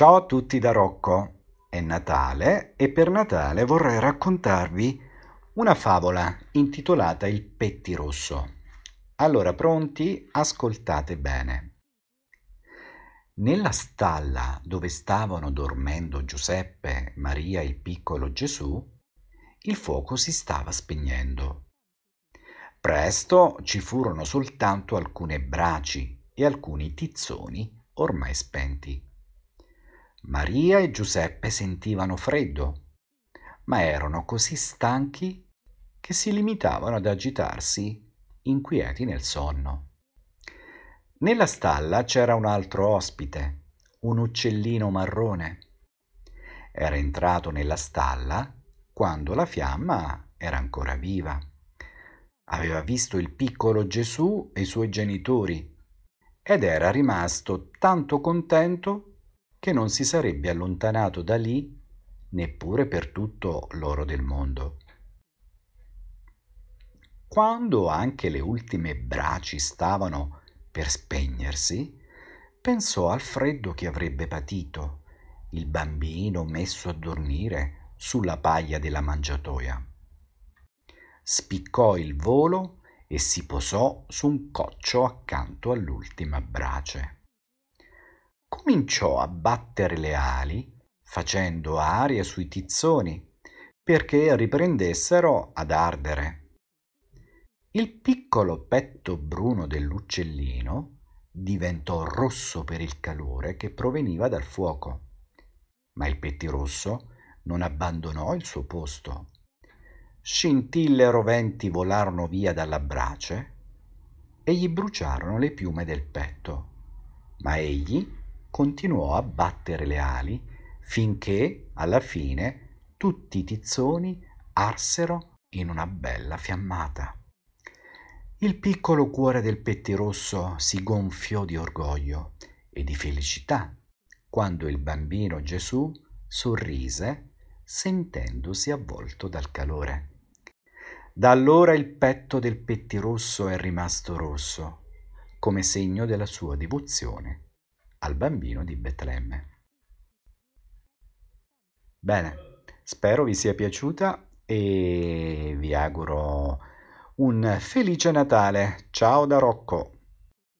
Ciao a tutti da Rocco. È Natale e per Natale vorrei raccontarvi una favola intitolata Il pettirosso. Allora, pronti? Ascoltate bene. Nella stalla dove stavano dormendo Giuseppe, Maria e il piccolo Gesù, il fuoco si stava spegnendo. Presto ci furono soltanto alcune braci e alcuni tizzoni ormai spenti. Maria e Giuseppe sentivano freddo, ma erano così stanchi che si limitavano ad agitarsi inquieti nel sonno. Nella stalla c'era un altro ospite, un uccellino marrone. Era entrato nella stalla quando la fiamma era ancora viva. Aveva visto il piccolo Gesù e i suoi genitori ed era rimasto tanto contento che non si sarebbe allontanato da lì neppure per tutto l'oro del mondo. Quando anche le ultime braci stavano per spegnersi, pensò al freddo che avrebbe patito il bambino messo a dormire sulla paglia della mangiatoia. Spiccò il volo e si posò su un coccio accanto all'ultima brace. Cominciò a battere le ali, facendo aria sui tizzoni, perché riprendessero ad ardere. Il piccolo petto bruno dell'uccellino diventò rosso per il calore che proveniva dal fuoco, ma il pettirosso non abbandonò il suo posto. Scintille roventi volarono via dalla brace e gli bruciarono le piume del petto, ma egli continuò a battere le ali finché alla fine tutti i tizzoni arsero in una bella fiammata. Il piccolo cuore del pettirosso si gonfiò di orgoglio e di felicità quando il bambino Gesù sorrise sentendosi avvolto dal calore. Da allora il petto del pettirosso è rimasto rosso, come segno della sua devozione al bambino di Betlemme. Bene, spero vi sia piaciuta e vi auguro un felice Natale. Ciao da Rocco.